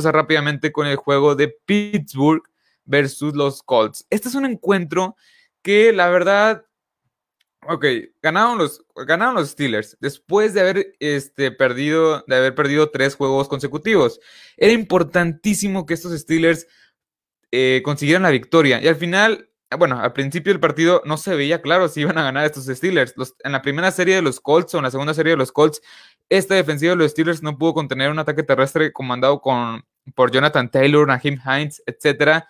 empezar rápidamente con el juego de Pittsburgh versus los Colts. Este es un encuentro que la verdad Ok, ganaron los, ganaron los Steelers después de haber, este, perdido, de haber perdido tres juegos consecutivos. Era importantísimo que estos Steelers eh, consiguieran la victoria. Y al final, bueno, al principio del partido no se veía claro si iban a ganar estos Steelers. en la primera serie de los Colts o en la segunda serie de los Colts, esta defensiva de los Steelers no pudo contener un ataque terrestre comandado con, por Jonathan Taylor, Naheem Hines, etcétera.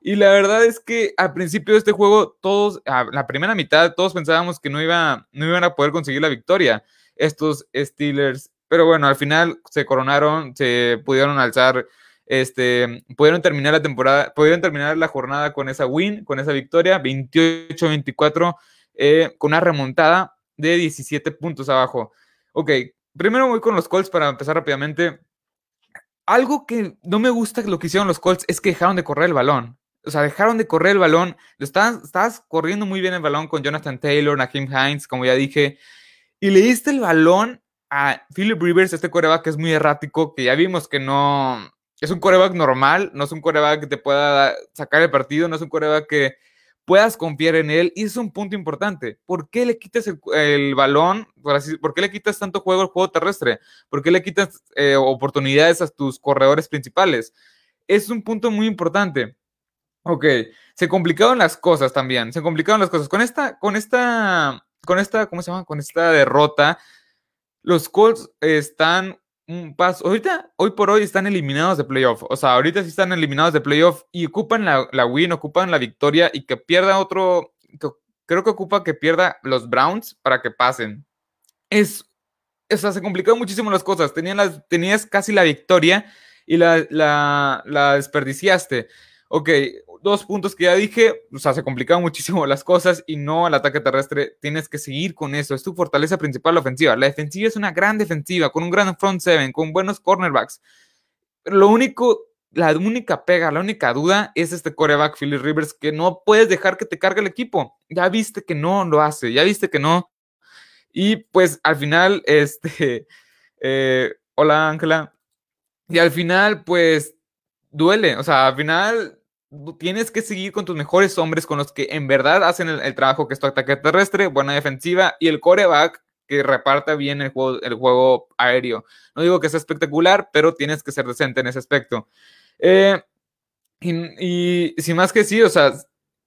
Y la verdad es que al principio de este juego, todos, la primera mitad, todos pensábamos que no, iba, no iban a poder conseguir la victoria estos Steelers. Pero bueno, al final se coronaron, se pudieron alzar, este, pudieron terminar la temporada, pudieron terminar la jornada con esa win, con esa victoria, 28-24, eh, con una remontada de 17 puntos abajo. Ok, primero voy con los Colts para empezar rápidamente. Algo que no me gusta lo que hicieron los Colts es que dejaron de correr el balón o sea, dejaron de correr el balón. Lo estabas, corriendo muy bien el balón con Jonathan Taylor, Naheem Hines, como ya dije. Y le diste el balón a Philip Rivers, este coreback que es muy errático, que ya vimos que no es un coreback normal, no es un coreback que te pueda sacar el partido, no es un coreback que puedas confiar en él. Y es un punto importante. ¿Por qué le quitas el, balón? Por, así, ¿Por qué le quitas tanto juego al juego terrestre? ¿Por qué le quitas eh, oportunidades a tus corredores principales? Es un punto muy importante. Ok, se complicaron las cosas también, se complicaron las cosas. Con esta, con esta, con esta, ¿cómo se llama? Con esta derrota, los Colts están un paso, ahorita, hoy por hoy están eliminados de playoff. O sea, ahorita sí están eliminados de playoff y ocupan la, la win, ocupan la victoria y que pierda otro, creo que ocupa que pierda los Browns para que pasen. Es, o sea, se complicaron muchísimo las cosas. Tenías, las, tenías casi la victoria y la, la, la desperdiciaste. Ok, dos puntos que ya dije, o sea, se complicaban muchísimo las cosas y no al ataque terrestre, tienes que seguir con eso, es tu fortaleza principal la ofensiva. La defensiva es una gran defensiva, con un gran front seven, con buenos cornerbacks. Lo único, la única pega, la única duda es este coreback Philly Rivers que no puedes dejar que te cargue el equipo. Ya viste que no lo hace, ya viste que no. Y pues al final, este, eh, hola Ángela. Y al final, pues duele, o sea, al final tienes que seguir con tus mejores hombres, con los que en verdad hacen el, trabajo que es tu ataque terrestre, buena defensiva y el coreback que reparta bien el juego, el juego aéreo. No digo que sea espectacular, pero tienes que ser decente en ese aspecto. Eh, y, sin más que sí, o sea,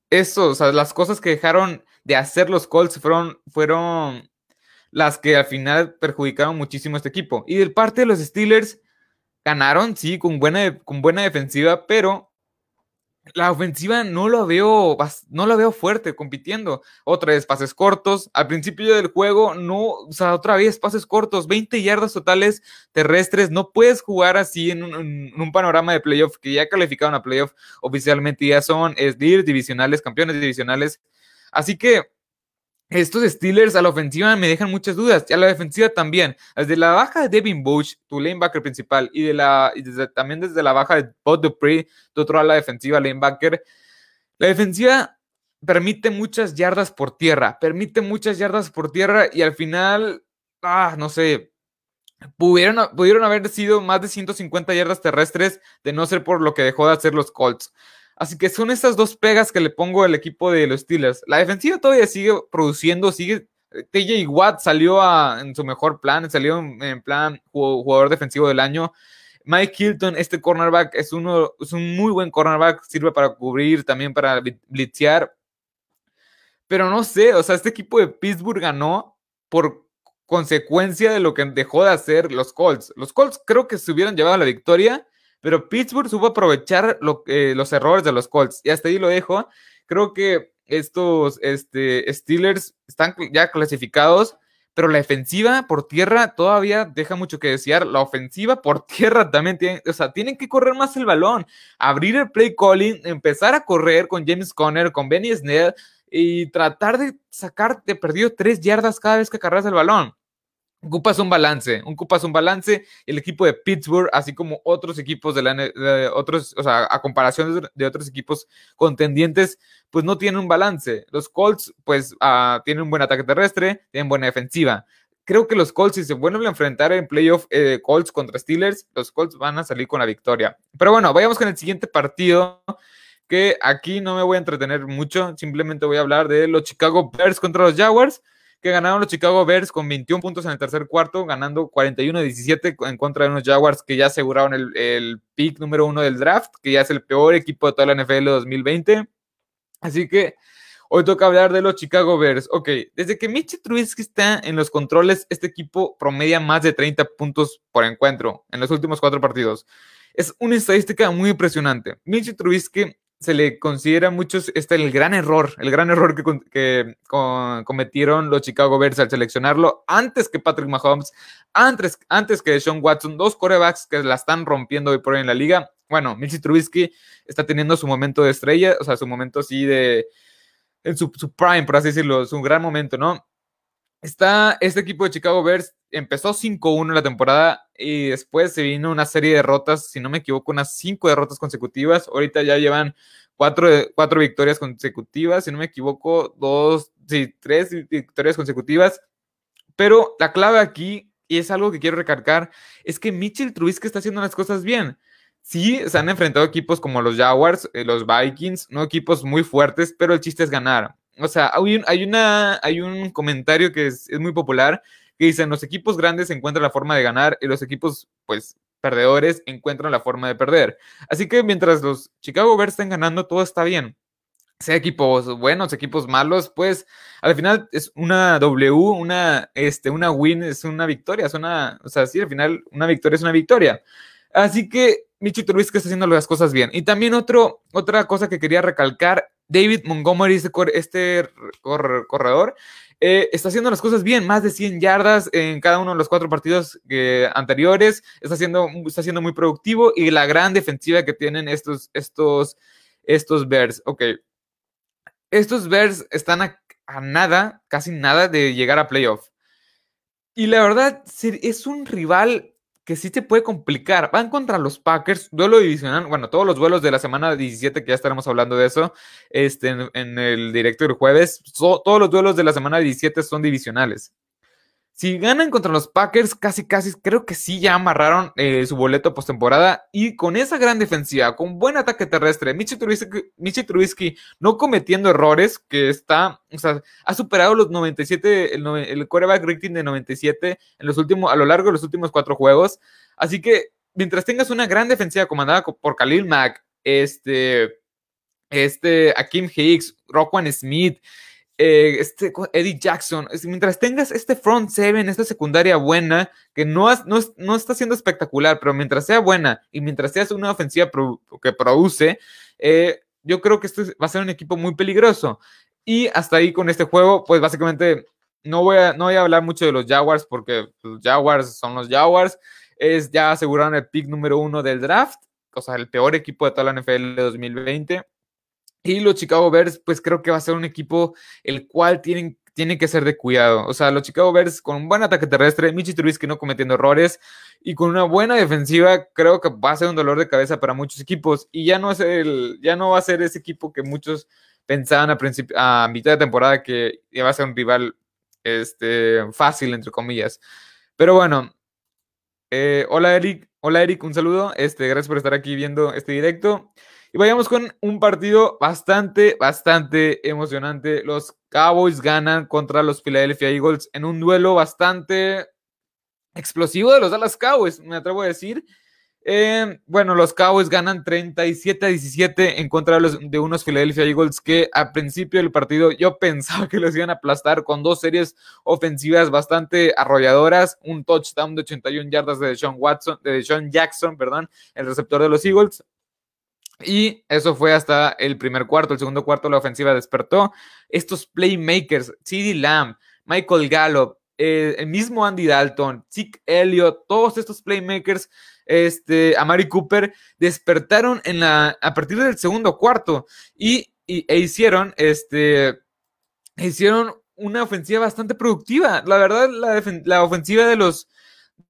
eso, o sea, las cosas que dejaron de hacer los Colts fueron, fueron las que al final perjudicaron muchísimo a este equipo. Y del parte de los Steelers, ganaron, sí, con buena, con buena defensiva, pero la ofensiva no lo veo, no lo veo fuerte compitiendo. Otra vez pases cortos. Al principio del juego, no, o sea, otra vez pases cortos, 20 yardas totales terrestres. No puedes jugar así en un, panorama de playoff que ya calificaron a playoff oficialmente. Ya son es, divisionales, campeones divisionales. Así que estos Steelers a la ofensiva me dejan muchas dudas, y a la defensiva también. Desde la baja de Devin Bush, tu lanebacker principal, y, también desde la baja de Bob Dupree, tu otro a la defensiva lanebacker. La defensiva permite muchas yardas por tierra, permite muchas yardas por tierra, y al final, ah, no sé, pudieron, pudieron haber sido más de 150 yardas terrestres de no ser por lo que dejó de hacer los Colts. Así que son estas dos pegas que le pongo al equipo de los Steelers. La defensiva todavía sigue produciendo, sigue. TJ Watt salió en su mejor plan, salió en, plan jugador defensivo del año. Mike Hilton, este cornerback, es, uno, es un muy buen cornerback, sirve para cubrir, también para blitzear. Pero no sé, o sea, este equipo de Pittsburgh ganó por consecuencia de lo que dejó de hacer los Colts. Los Colts creo que se hubieran llevado a la victoria pero Pittsburgh supo aprovechar los errores de los Colts. Y hasta ahí lo dejo. Creo que estos este, Steelers están ya clasificados, pero la defensiva por tierra todavía deja mucho que desear. La ofensiva por tierra también tiene, o sea, tienen que correr más el balón, abrir el play calling, empezar a correr con James Conner, con Benny Snell y tratar de sacar de perdido tres yardas cada vez que cargas el balón. Ocupas un balance, ocupas un balance. El equipo de Pittsburgh, así como otros equipos de la otros, o sea, a comparación de, otros equipos contendientes, pues no tienen un balance. Los Colts, pues, uh, tienen un buen ataque terrestre, tienen buena defensiva. creo que los Colts, si se vuelven a enfrentar en playoff eh, Colts contra Steelers, los Colts van a salir con la victoria. Pero bueno, vayamos con el siguiente partido, que aquí no me voy a entretener mucho, simplemente voy a hablar de los Chicago Bears contra los Jaguars que ganaron los Chicago Bears con 21 puntos en el tercer cuarto, ganando 41-17 en contra de unos Jaguars que ya aseguraron el, el pick número uno del draft, que ya es el peor equipo de toda la NFL 2020. Así que hoy toca hablar de los Chicago Bears. Ok, desde que Mitch Trubisky está en los controles, este equipo promedia más de 30 puntos por encuentro en los últimos cuatro partidos. Es una estadística muy impresionante. Mitch Trubisky se le considera muchos este el gran error, el gran error que, cometieron los Chicago Bears al seleccionarlo antes que Patrick Mahomes, antes, antes que Sean Watson, dos corebacks que la están rompiendo hoy por hoy en la liga. Bueno, Mitch Trubisky está teniendo su momento de estrella, o sea, su momento así de, en su, su prime, por así decirlo, su gran momento, ¿no? Está este equipo de Chicago Bears empezó 5-1 la temporada y después se vino una serie de derrotas, si no me equivoco, unas 5 derrotas consecutivas. Ahorita ya llevan 4, cuatro victorias consecutivas, si no me equivoco, 2, sí, 3 victorias consecutivas. Pero la clave aquí, y es algo que quiero recargar, es que Mitchell Trubisky está haciendo las cosas bien. Sí, se han enfrentado equipos como los Jaguars, eh, los Vikings, no equipos muy fuertes, pero el chiste es ganar. O sea, hay un, una, hay un comentario que es muy popular que dicen los equipos grandes encuentran la forma de ganar y los equipos, pues, perdedores encuentran la forma de perder. Así que mientras los Chicago Bears estén ganando, todo está bien. Sea equipos buenos, equipos malos, pues al final es una W, una, este, una win es una victoria, es una, o sea, sí, al final una victoria es una victoria. Así que Michi Trubisky está haciendo las cosas bien. Y también otro, otra cosa que quería recalcar, David Montgomery, este, este corredor, eh, está haciendo las cosas bien, más de 100 yardas en cada uno de los cuatro partidos eh, anteriores, está siendo, está siendo muy productivo y la gran defensiva que tienen estos, estos, estos Bears. Ok, estos Bears están a, a nada, casi nada de llegar a playoff. Y la verdad, es un rival que sí se puede complicar. Van contra los Packers, duelo divisional. Bueno, todos los duelos de la semana 17, que ya estaremos hablando de eso este, en, el directo del jueves. todos los duelos de la semana 17 son divisionales. Si ganan contra los Packers, casi casi creo que sí ya amarraron eh, su boleto postemporada. Y con esa gran defensiva, con buen ataque terrestre, Michi Trubisky, no cometiendo errores, que está, o sea, ha superado los 97, el, el quarterback rating de 97 en los últimos, a lo largo de los últimos cuatro juegos. Así que mientras tengas una gran defensiva comandada por Khalil Mack, este, este, Akim Hicks, Roquan Smith, eh, este, Eddie Jackson, mientras tengas este front seven, esta secundaria buena, que no, no, está siendo espectacular, pero mientras sea buena y mientras seas una ofensiva que produce, eh, yo creo que este va a ser un equipo muy peligroso. Y hasta ahí con este juego, pues básicamente no voy a, no voy a hablar mucho de los Jaguars porque los Jaguars son los Jaguars. Es ya aseguraron el pick número uno del draft, o sea, el peor equipo de toda la NFL de 2020. Y los Chicago Bears, pues creo que va a ser un equipo el cual tienen, tiene que ser de cuidado. O sea, los Chicago Bears con un buen ataque terrestre, Michi Trubisky no cometiendo errores y con una buena defensiva, creo que va a ser un dolor de cabeza para muchos equipos. Y ya no, es el, ya no va a ser ese equipo que muchos pensaban a, a mitad de temporada que iba a ser un rival este, fácil, entre comillas. Pero bueno, eh, hola Eric, hola Eric, un saludo. Este, gracias por estar aquí viendo este directo. Y vayamos con un partido bastante, bastante emocionante. Los Cowboys ganan contra los Philadelphia Eagles en un duelo bastante explosivo de los Dallas Cowboys, me atrevo a decir. Eh, bueno, los Cowboys ganan 37 a 17 en contra de, los, de, unos Philadelphia Eagles que al principio del partido yo pensaba que los iban a aplastar con dos series ofensivas bastante arrolladoras, un touchdown de 81 yardas de Sean Watson, de Sean Jackson, perdón, el receptor de los Eagles, y eso fue hasta el primer cuarto. El segundo cuarto la ofensiva despertó. Estos playmakers, CD Lamb, Michael Gallup, eh, el mismo Andy Dalton, Zeke Elliott, todos estos playmakers, este, Amari Cooper, despertaron en la, a partir del segundo cuarto y, e hicieron, este, hicieron una ofensiva bastante productiva. La verdad, la, la ofensiva de los,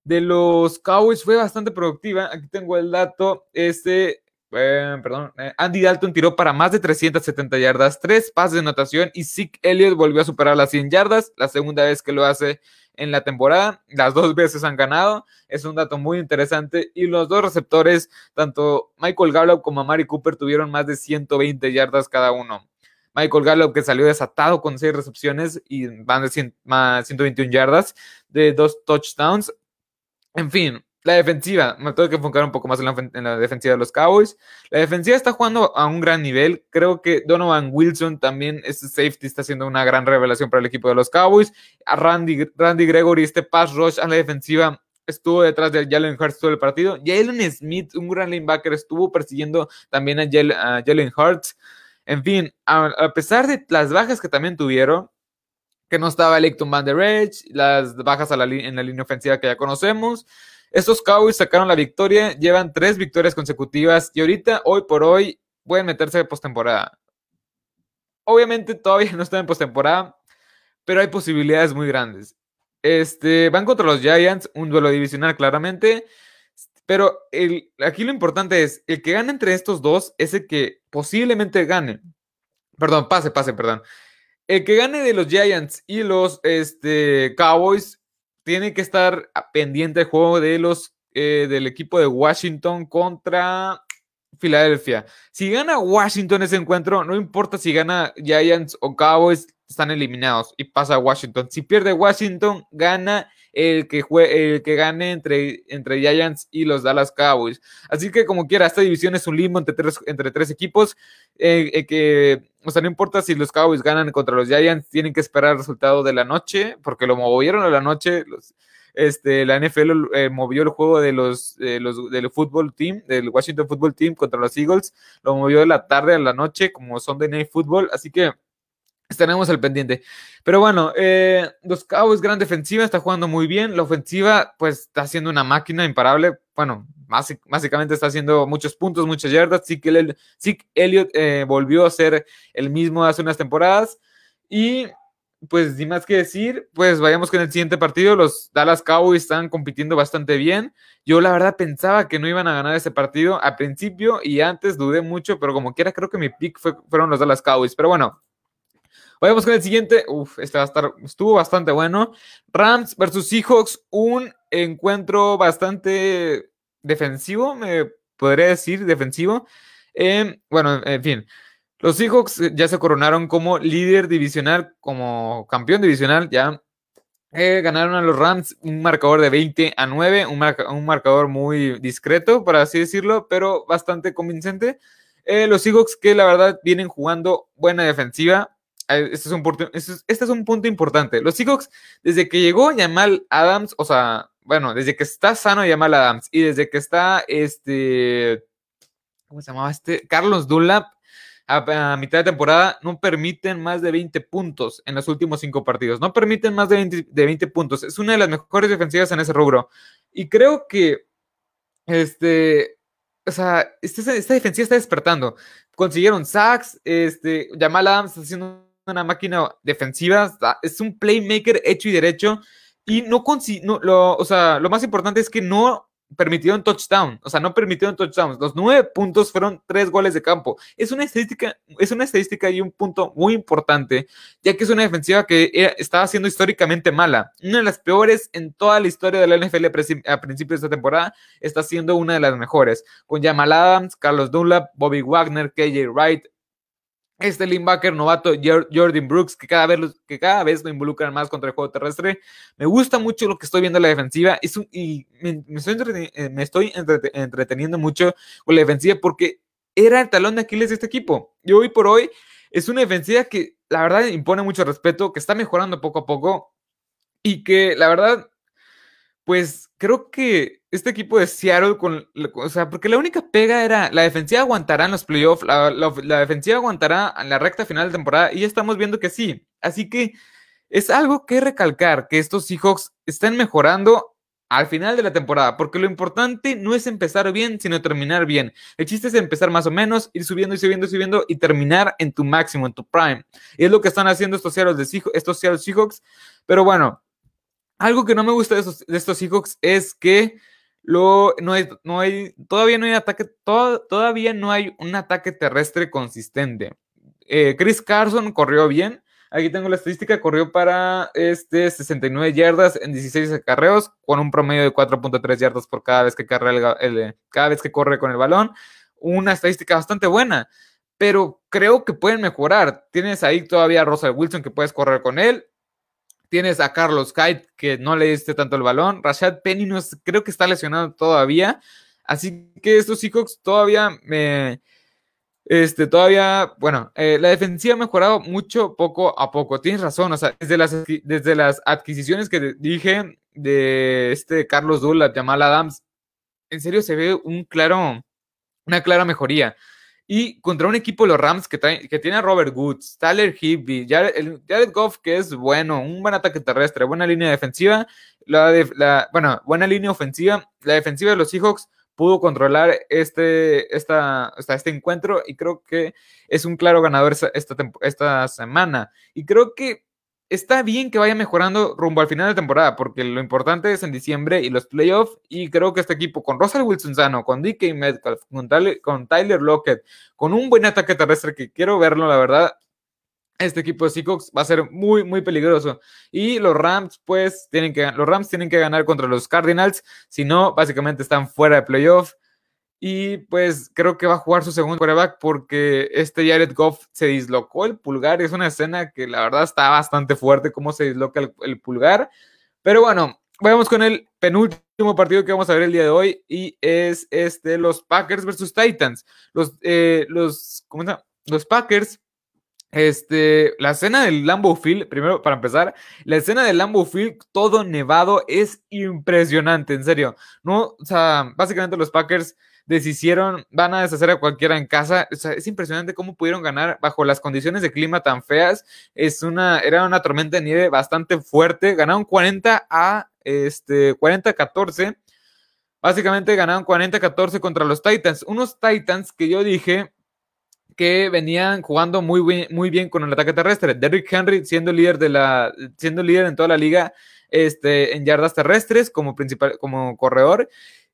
de los Cowboys fue bastante productiva. Aquí tengo el dato. Este, eh, perdón, eh, Andy Dalton tiró para más de 370 yardas, tres pases de anotación y Zeke Elliott volvió a superar las 100 yardas, la segunda vez que lo hace en la temporada. Las dos veces han ganado. Es un dato muy interesante. Y los dos receptores, tanto Michael Gallup como Amari Cooper, tuvieron más de 120 yardas cada uno. Michael Gallup, que salió desatado con seis recepciones y van de 121 yardas de dos touchdowns. En fin, la defensiva, me tengo que enfocar un poco más en la, defensiva de los Cowboys. La defensiva está jugando a un gran nivel. Creo que Donovan Wilson también, este safety, está siendo una gran revelación para el equipo de los Cowboys. A Randy, Randy Gregory, este pass rush a la defensiva, estuvo detrás de Jalen Hurts todo el partido. Jalen Smith, un gran linebacker, estuvo persiguiendo también a Jalen, Hurts. En fin, a, pesar de las bajas que también tuvieron, que no estaba Leighton Van Der Edge, las bajas en la línea ofensiva que ya conocemos, estos Cowboys sacaron la victoria, llevan tres victorias consecutivas y ahorita, hoy por hoy, pueden meterse de postemporada. Obviamente todavía no están en postemporada, pero hay posibilidades muy grandes. Este, van contra los Giants, un duelo divisional claramente, pero el, aquí lo importante es, el que gane entre estos dos es el que posiblemente gane. Perdón, pase, pase, perdón. El que gane de los Giants y los este, Cowboys tiene que estar pendiente el juego de los, eh, del equipo de Washington contra Filadelfia. Si gana Washington ese encuentro, no importa si gana Giants o Cowboys, están eliminados y pasa a Washington. Si pierde Washington, gana el que, el que gane entre, entre Giants y los Dallas Cowboys. Así que como quiera, esta división es un limbo entre tres, entre tres equipos eh, eh, que, o sea, no importa si los Cowboys ganan contra los Giants, tienen que esperar el resultado de la noche, porque lo movieron a la noche, este, la NFL eh, movió el juego de los, los, del fútbol team, del Washington Football Team contra los Eagles, lo movió de la tarde a la noche como Sunday Night Football, así que Estaremos al pendiente. Pero bueno, eh, los Cowboys, gran defensiva, está jugando muy bien. La ofensiva, pues, está haciendo una máquina imparable. Bueno, básicamente está haciendo muchos puntos, muchas yardas. Sí que Elliott eh, volvió a ser el mismo hace unas temporadas. Y, pues, sin más que decir, pues vayamos con el siguiente partido. Los Dallas Cowboys están compitiendo bastante bien. Yo, la verdad, pensaba que no iban a ganar ese partido al principio y antes dudé mucho, pero como quiera, creo que mi pick fueron los Dallas Cowboys. Pero bueno. Vayamos con el siguiente. Uf, este va a estar, estuvo bastante bueno. Rams versus Seahawks, un encuentro bastante defensivo, me podría decir, defensivo. Em, bueno, en fin. Los Seahawks ya se coronaron como líder divisional, como campeón divisional, ya. Eh, ganaron a los Rams un marcador de 20 a 9, un, un, marcador muy discreto, por así decirlo, pero bastante convincente. Eh, los Seahawks que la verdad vienen jugando buena defensiva, este es, un punto, este, este es un punto importante. Los Seahawks, desde que llegó Yamal Adams, o sea, bueno, desde que está sano Yamal Adams y desde que está este, ¿cómo se llamaba este? Carlos Dunlap, a, mitad de temporada, no permiten más de 20 puntos en los últimos cinco partidos. No permiten más de 20, de 20 puntos. Es una de las mejores defensivas en ese rubro. Y creo que, este, o sea, esta, esta defensiva está despertando. Consiguieron sacks, este, Jamal Adams está haciendo una máquina defensiva, es un playmaker hecho y derecho y no, no lo, o sea, lo más importante es que no permitieron touchdown, o sea, no permitieron touchdowns. Los nueve puntos fueron tres goles de campo. Es una estadística, es una estadística y un punto muy importante, ya que es una defensiva que estaba siendo históricamente mala. Una de las peores en toda la historia de la NFL a principios de esta temporada, está siendo una de las mejores. Con Jamal Adams, Carlos Dunlap, Bobby Wagner, KJ Wright, este linebacker novato Jordan Brooks, que cada, vez, que cada vez lo involucran más contra el juego terrestre. Me gusta mucho lo que estoy viendo en la defensiva y me, estoy, eh, entreteniendo mucho con la defensiva porque era el talón de Aquiles de este equipo. Y hoy por hoy es una defensiva que la verdad impone mucho respeto, que está mejorando poco a poco y que la verdad, pues creo que este equipo de Seattle con, o sea, porque la única pega era la defensiva aguantará en los playoffs, la, defensiva aguantará en la recta final de temporada y ya estamos viendo que sí. Así que es algo que recalcar que estos Seahawks están mejorando al final de la temporada, porque lo importante no es empezar bien, sino terminar bien. El chiste es empezar más o menos, ir subiendo y subiendo y subiendo y terminar en tu máximo, en tu prime. Y es lo que están haciendo estos Seattle, estos Seattle Seahawks. Pero bueno, algo que no me gusta de, de estos Seahawks es que no hay, no hay, todavía no hay ataque, todavía no hay un ataque terrestre consistente. Eh, Chris Carson corrió bien, Aquí tengo la estadística, corrió para este 69 yardas en 16 acarreos, con un promedio de 4.3 yardas por cada vez que cada vez que corre con el balón. Una estadística bastante buena, pero creo que pueden mejorar. Tienes ahí todavía a Russell Wilson que puedes correr con él. Tienes a Carlos Hyde que no le diste tanto el balón. Rashad Penny no creo que está lesionado todavía. Así que estos Seahawks todavía me este, todavía, bueno, eh, la defensiva ha mejorado mucho poco a poco. Tienes razón, o sea, desde las, desde las adquisiciones que dije de este Carlos Dula, Jamal Adams, en serio se ve un claro, una clara mejoría. Y contra un equipo de los Rams que, que tiene a Robert Woods, Tyler Hibby, Jared, Jared, Goff, que es bueno, un buen ataque terrestre, buena línea defensiva, la, de, la bueno, buena línea ofensiva, la defensiva de los Seahawks pudo controlar este, esta, este encuentro y creo que es un claro ganador esta, esta semana. Y creo que está bien que vaya mejorando rumbo al final de temporada, porque lo importante es en diciembre y los playoffs. Y creo que este equipo, con Russell Wilson Sano, con DK Metcalf, con Tyler, Lockett, con un buen ataque terrestre que quiero verlo, la verdad, este equipo de Seahawks va a ser muy, muy peligroso. Y los Rams, pues, tienen que, los Rams tienen que ganar contra los Cardinals. Si no, básicamente están fuera de playoff. Y pues creo que va a jugar su segundo quarterback porque este Jared Goff se dislocó el pulgar. Es una escena que la verdad está bastante fuerte cómo se disloca el, pulgar. Pero bueno, vamos con el penúltimo partido que vamos a ver el día de hoy y es este los Packers versus Titans. Los, eh, los, ¿cómo se? Los Packers este, la escena del Lambo Field, primero para empezar, la escena del Lambo Field, todo nevado, es impresionante, en serio. No, o sea, básicamente los Packers deshicieron, van a deshacer a cualquiera en casa. Es impresionante cómo pudieron ganar bajo las condiciones de clima tan feas. Es una, era una tormenta de nieve bastante fuerte. Ganaron 40 a este, 40 a 14. Básicamente ganaron 40 a 14 contra los Titans. Unos Titans que yo dije que venían jugando muy bien, muy bien con el ataque terrestre. Derrick Henry siendo líder de la, siendo líder en toda la liga este, en yardas terrestres como principal, como corredor.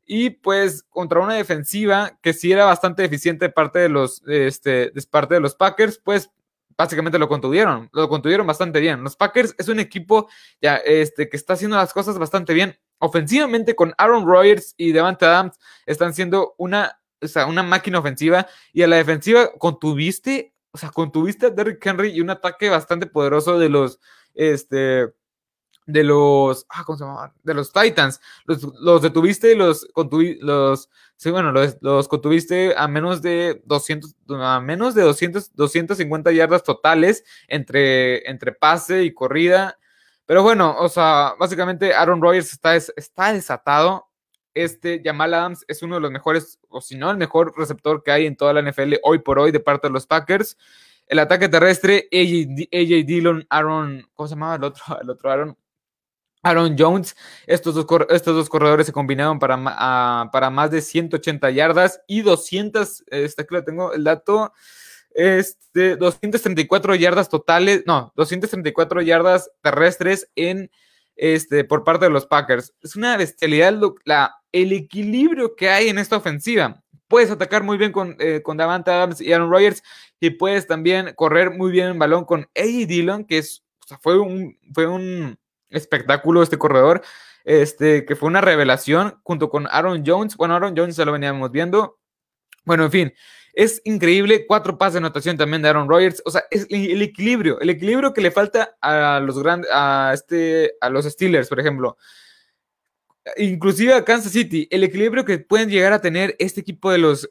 Y pues contra una defensiva que sí era bastante eficiente parte de los, este, de parte de los Packers, pues básicamente lo contuvieron, lo contuvieron bastante bien. Los Packers es un equipo ya, este, que está haciendo las cosas bastante bien. Ofensivamente con Aaron Rodgers y Devante Adams están siendo una o sea, una máquina ofensiva y a la defensiva contuviste, o sea, contuviste a Derrick Henry y un ataque bastante poderoso de los, este, de los, ah, ¿cómo se? De los Titans. Los, los detuviste y los, los, sí, bueno, los, los contuviste a menos de 200, a menos de 200, 250 yardas totales entre, entre pase y corrida. Pero bueno, o sea, básicamente Aaron Rodgers está, está desatado este Jamal Adams es uno de los mejores, o si no, el mejor receptor que hay en toda la NFL hoy por hoy de parte de los Packers. El ataque terrestre, AJ, Dillon, Aaron, ¿cómo se llamaba el otro? El otro Aaron. Aaron Jones, estos dos, estos dos corredores se combinaron para, para más de 180 yardas y 200, este aquí lo tengo el dato, este, 234 yardas totales, no, 234 yardas terrestres en este, por parte de los Packers. Es una bestialidad la, el equilibrio que hay en esta ofensiva. Puedes atacar muy bien con, eh, con Davante Adams y Aaron Rodgers y puedes también correr muy bien el balón con A.J. Dillon, que es, fue, un, fue un espectáculo este corredor, este, que fue una revelación junto con Aaron Jones. Bueno, Aaron Jones ya lo veníamos viendo. Bueno, en fin, es increíble. Cuatro pases de anotación también de Aaron Rodgers. O sea, es el equilibrio, el equilibrio que le falta a los grandes, a este, a los Steelers, por ejemplo. Inclusive a Kansas City, el equilibrio que pueden llegar a tener este equipo de los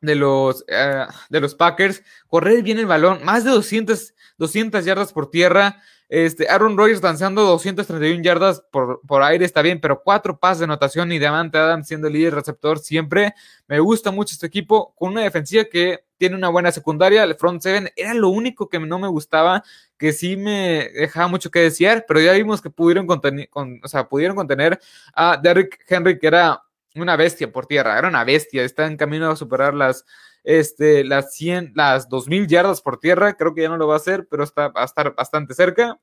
de los, eh, de los Packers, correr bien el balón, más de 200, 200 yardas por tierra, este, Aaron Rodgers lanzando 231 yardas por, por aire está bien, pero cuatro pases de anotación y Diamante Adams siendo el líder receptor siempre. Me gusta mucho este equipo con una defensiva que tiene una buena secundaria. El front seven era lo único que no me gustaba, que sí me dejaba mucho que desear, pero ya vimos que pudieron contener, o sea, pudieron contener a Derrick Henry, que era una bestia por tierra, era una bestia, está en camino a superar las este, las 100, las 2000 yardas por tierra, creo que ya no lo va a hacer, pero está, va a estar bastante cerca.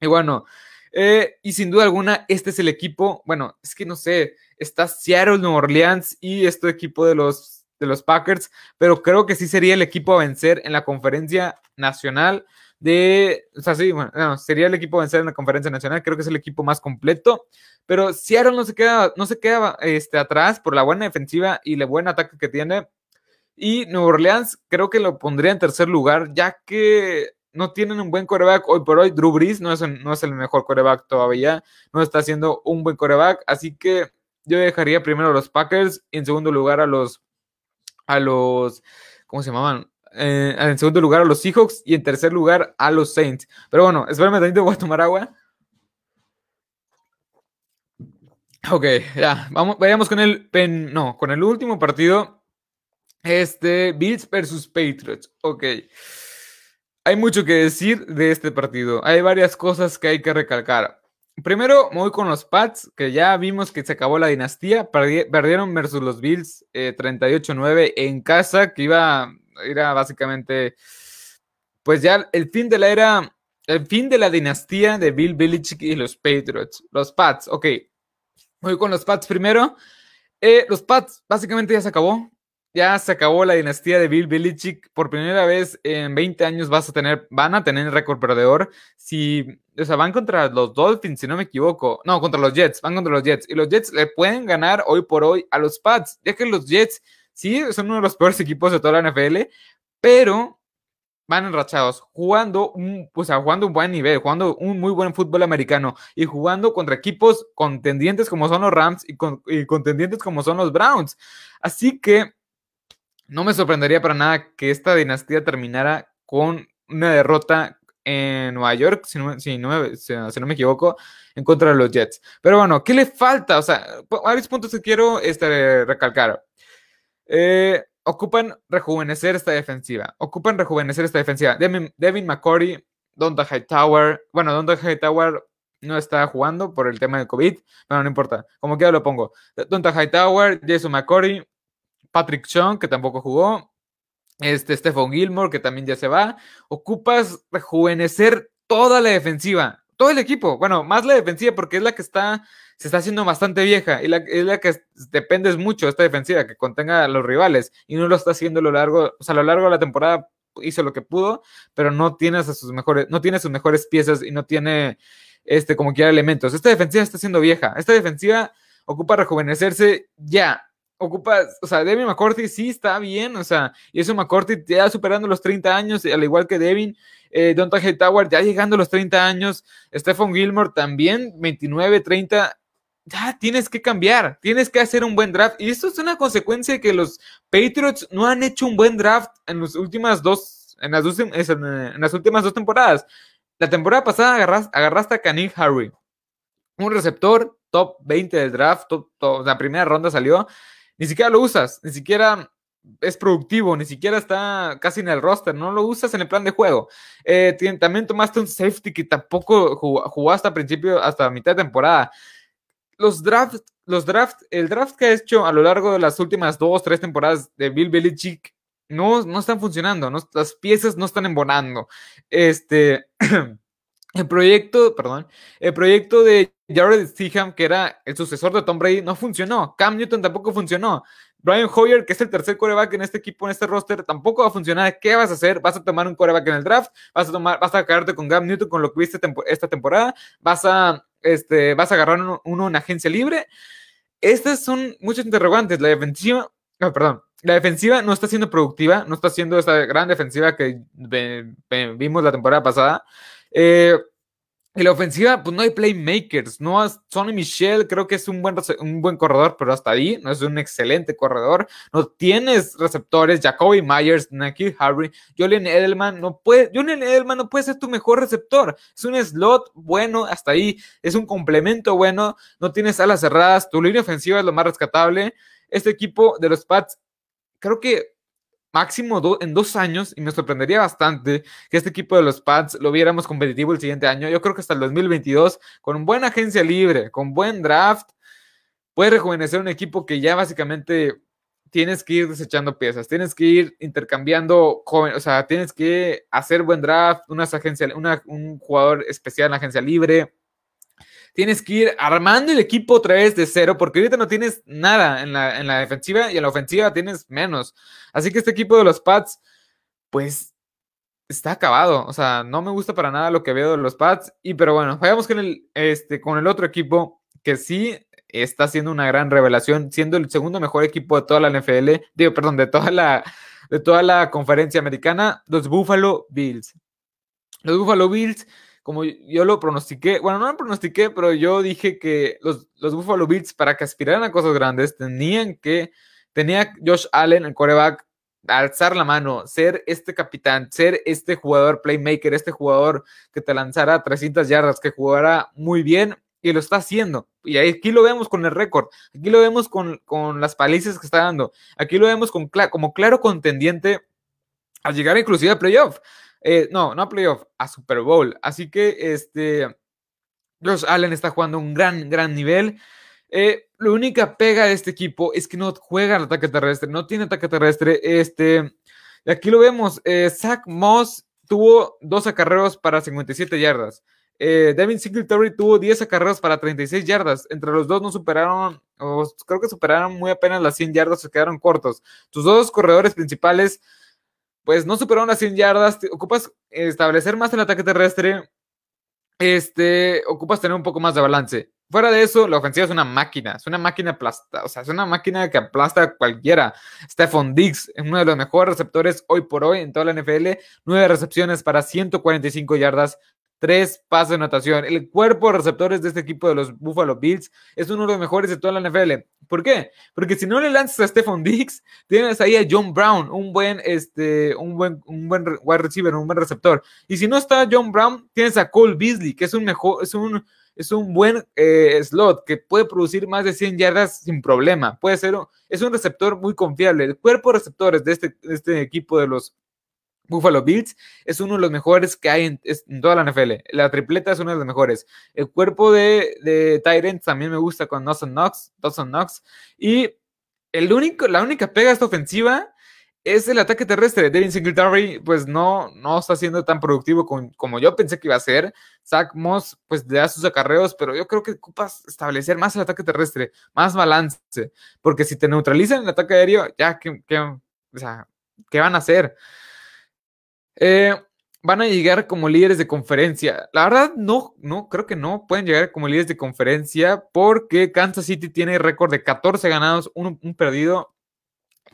Y bueno, eh, y sin duda alguna, este es el equipo, bueno, es que no sé, está Seattle, New Orleans y este equipo de los, de los Packers, pero creo que sí sería el equipo a vencer en la conferencia nacional de, o sea, sí, sería el equipo a vencer en la conferencia nacional, creo que es el equipo más completo, pero Seattle no se queda, no se queda este, atrás por la buena defensiva y el buen ataque que tiene. Y Nueva Orleans creo que lo pondría en tercer lugar, ya que no tienen un buen coreback hoy por hoy. Drew Brees no es, no es el mejor coreback todavía, no está haciendo un buen coreback, así que yo dejaría primero a los Packers y en segundo lugar a los, a los, ¿cómo se llamaban? Eh, en segundo lugar a los Seahawks y en tercer lugar a los Saints. Pero bueno, espérame tantito, voy a tomar agua. Ok, ya, vamos, vayamos con el pen, no, con el último partido. Este, Bills versus Patriots. Ok. Hay mucho que decir de este partido. Hay varias cosas que hay que recalcar. Primero, muy con los Pats, que ya vimos que se acabó la dinastía. Perdieron versus los Bills 38-9 eh, en casa, que iba, era básicamente, pues ya el fin de la era, el fin de la dinastía de Bill Belichick y los Patriots. Los Pats, ok. Voy con los Pats primero. Eh, los Pats básicamente ya se acabó ya se acabó la dinastía de Bill Belichick. Por primera vez en 20 años vas a tener, van a tener récord perdedor. Si, o sea, van contra los Dolphins, si no me equivoco. No, contra los Jets, van contra los Jets. Y los Jets le pueden ganar hoy por hoy a los Pats, ya que los Jets sí son uno de los peores equipos de toda la NFL, pero van enrachados, jugando un, o sea, jugando un buen nivel, jugando un muy buen fútbol americano y jugando contra equipos contendientes como son los Rams y, y contendientes como son los Browns. Así que no me sorprendería para nada que esta dinastía terminara con una derrota en Nueva York, si no, si no, me equivoco, en contra de los Jets. Pero bueno, ¿qué le falta? O sea, varios puntos que quiero este, recalcar. Eh, ocupan rejuvenecer esta defensiva. Ocupan rejuvenecer esta defensiva. Devin, Devin McCory, Donta Hightower. Bueno, Donta Hightower no está jugando por el tema del COVID, pero no importa. Como quiera lo pongo. Donta Hightower, Jason McCory, Patrick Chung, que tampoco jugó, este Stephon Gilmore, que también ya se va. Ocupas rejuvenecer toda la defensiva, todo el equipo. Bueno, más la defensiva, porque es la que está, se está haciendo bastante vieja y la, es la que dependes mucho de esta defensiva, que contenga a los rivales y no lo está haciendo a lo largo, o sea, a lo largo de la temporada hizo lo que pudo, pero no tiene a sus mejores, no tiene sus mejores piezas y no tiene este como quiera elementos. Esta defensiva está siendo vieja. Esta defensiva ocupa rejuvenecerse ya ocupa, o sea, Devin McCourty sí está bien, o sea, y eso McCourty ya superando los 30 años, al igual que Devin, eh, Don Tower ya llegando a los 30 años, Stephen Gilmore también, 29, 30, ya tienes que cambiar, tienes que hacer un buen draft, y esto es una consecuencia de que los Patriots no han hecho un buen draft en las últimas dos, en las, últimas dos temporadas. La temporada pasada agarraste, a Kanik Harry, un receptor top 20 del draft, la primera ronda salió, ni siquiera lo usas, ni siquiera es productivo, ni siquiera está casi en el roster, no lo usas en el plan de juego. Eh, también tomaste un safety que tampoco jugó, hasta principio, hasta mitad de temporada. Los drafts, los drafts, el draft que ha hecho a lo largo de las últimas dos, tres temporadas de Bill Belichick no, no están funcionando, las piezas no están embonando. Este, el proyecto, perdón, el proyecto de Jared Steham, que era el sucesor de Tom Brady, no funcionó. Cam Newton tampoco funcionó. Brian Hoyer, que es el tercer coreback en este equipo, en este roster, tampoco va a funcionar. ¿Qué vas a hacer? ¿Vas a tomar un coreback en el draft? ¿Vas a tomar, vas a quedarte con Cam Newton con lo que viste esta temporada? ¿Vas a, este, vas a agarrar uno, en agencia libre? Estas son muchos interrogantes. La defensiva, perdón, la defensiva no está siendo productiva, no está siendo esta gran defensiva que vimos la temporada pasada. Eh, y la ofensiva, pues no hay playmakers, no Sonny Michel creo que es un buen, un buen corredor, pero hasta ahí no es un excelente corredor. No tienes receptores, Jacoby Myers, Nikhil Harry, Julian Edelman, no puede, Julian Edelman no puede ser tu mejor receptor. Es un slot bueno, hasta ahí, es un complemento bueno, no tienes alas cerradas, tu línea ofensiva es lo más rescatable. Este equipo de los Pats, creo que máximo en dos años, y me sorprendería bastante que este equipo de los Pats lo viéramos competitivo el siguiente año. Yo creo que hasta el 2022, con buena agencia libre, con buen draft, puede rejuvenecer un equipo que ya básicamente tienes que ir desechando piezas, tienes que ir intercambiando, o sea, tienes que hacer buen draft, una agencia, un jugador especial en la agencia libre tienes que ir armando el equipo otra vez de cero, porque ahorita no tienes nada en la, en la defensiva y en la ofensiva tienes menos. Así que este equipo de los Pats, pues está acabado. O sea, no me gusta para nada lo que veo de los Pats. Y pero bueno, vayamos con el, este, con el otro equipo que sí está siendo una gran revelación, siendo el segundo mejor equipo de toda la NFL, digo, perdón, de toda la, de toda la conferencia americana, los Buffalo Bills. Los Buffalo Bills, como yo lo pronostiqué, bueno, no lo pronostiqué, pero yo dije que los, los Buffalo Bills, para que aspiraran a cosas grandes, tenían que, tenía Josh Allen, el quarterback, alzar la mano, ser este capitán, ser este jugador playmaker, este jugador que te lanzara 300 yardas, que jugara muy bien y lo está haciendo. Y aquí lo vemos con el récord, aquí lo vemos con, las palizas que está dando, aquí lo vemos con, como claro contendiente a llegar inclusive a playoff. Eh, no, no a playoff, a Super Bowl. Así que este, Josh Allen está jugando un gran, gran nivel. Eh, la única pega de este equipo es que no juega al ataque terrestre, no tiene ataque terrestre. Este, aquí lo vemos, eh, Zach Moss tuvo dos acarreos para 57 yardas. Eh, Devin Singletary tuvo 10 acarreos para 36 yardas. Entre los dos no superaron, o creo que superaron muy apenas las 100 yardas, se quedaron cortos. Tus dos corredores principales, pues no superaron las 100 yardas. ocupas establecer más el ataque terrestre. Este, ocupas tener un poco más de balance. Fuera de eso, la ofensiva es una máquina, es una máquina aplasta, o sea, es una máquina que aplasta a cualquiera. Stephon Diggs es uno de los mejores receptores hoy por hoy en toda la NFL, nueve recepciones para 145 yardas, tres pases de anotación. El cuerpo de receptores de este equipo de los Buffalo Bills es uno de los mejores de toda la NFL. ¿Por qué? Porque si no le lanzas a Stephon Diggs, tienes ahí a John Brown, un buen, este, un buen, un buen wide receiver, un buen receptor. Y si no está John Brown, tienes a Cole Beasley, que es un mejor, es un, es un buen eh, slot que puede producir más de 100 yardas sin problema. Puede ser, es un receptor muy confiable. El cuerpo de receptores de este, de este equipo de los Buffalo Bills es uno de los mejores que hay en, toda la NFL. La tripleta es uno de los mejores. El cuerpo de, de Tyrant también me gusta con Dawson Knox, Dawson Knox. Y el único, la única pega a esta ofensiva es el ataque terrestre. Devin Singletary, pues no, no está siendo tan productivo como yo pensé que iba a ser. Zach Moss, pues le da sus acarreos, pero yo creo que ocupas establecer más el ataque terrestre, más balance. Porque si te neutralizan el ataque aéreo, ya, ¿qué, ¿qué van a hacer? Eh, van a llegar como líderes de conferencia. La verdad, no, no, creo que no pueden llegar como líderes de conferencia porque Kansas City tiene récord de 14 ganados, un, perdido.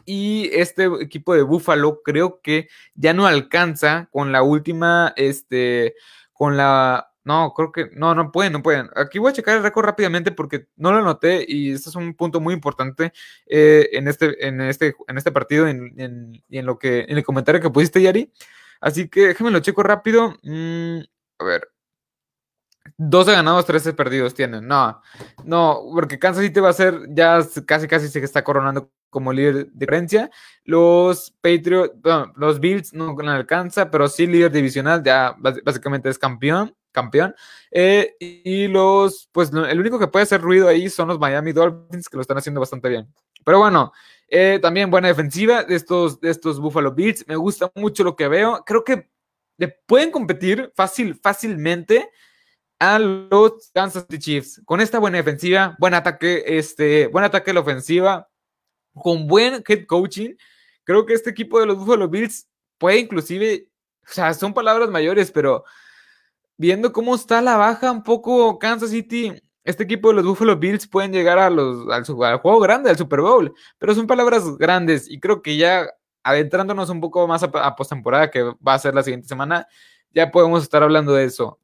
Y este equipo de Buffalo creo que ya no alcanza con la última, este, con la, no, creo que, no, no pueden, no pueden. Aquí voy a checar el récord rápidamente porque no lo noté y este es un punto muy importante eh, en, este, en, este, en este partido y en, en, lo que, en el comentario que pusiste, Yari. Así que déjame lo checo rápido. Mm, a ver. 12 ganados, 13 perdidos tienen. No, no, porque Kansas City va a ser, ya casi casi se está coronando como líder de diferencia. Los Patriots, los Bills no alcanza, pero sí líder divisional, ya básicamente es campeón. Campeón. Eh, y los, pues el único que puede hacer ruido ahí son los Miami Dolphins, que lo están haciendo bastante bien. Pero bueno, eh, también buena defensiva de estos, de estos Buffalo Bills. Me gusta mucho lo que veo. Creo que le pueden competir fácil, fácilmente a los Kansas City Chiefs. Con esta buena defensiva, buen ataque, este, buen ataque a la ofensiva, con buen head coaching. Creo que este equipo de los Buffalo Bills puede inclusive, o sea, son palabras mayores, pero viendo cómo está la baja un poco Kansas City, este equipo de los Buffalo Bills pueden llegar a los, al, juego grande, al Super Bowl, pero son palabras grandes y creo que ya adentrándonos un poco más a, postemporada, que va a ser la siguiente semana, ya podemos estar hablando de eso.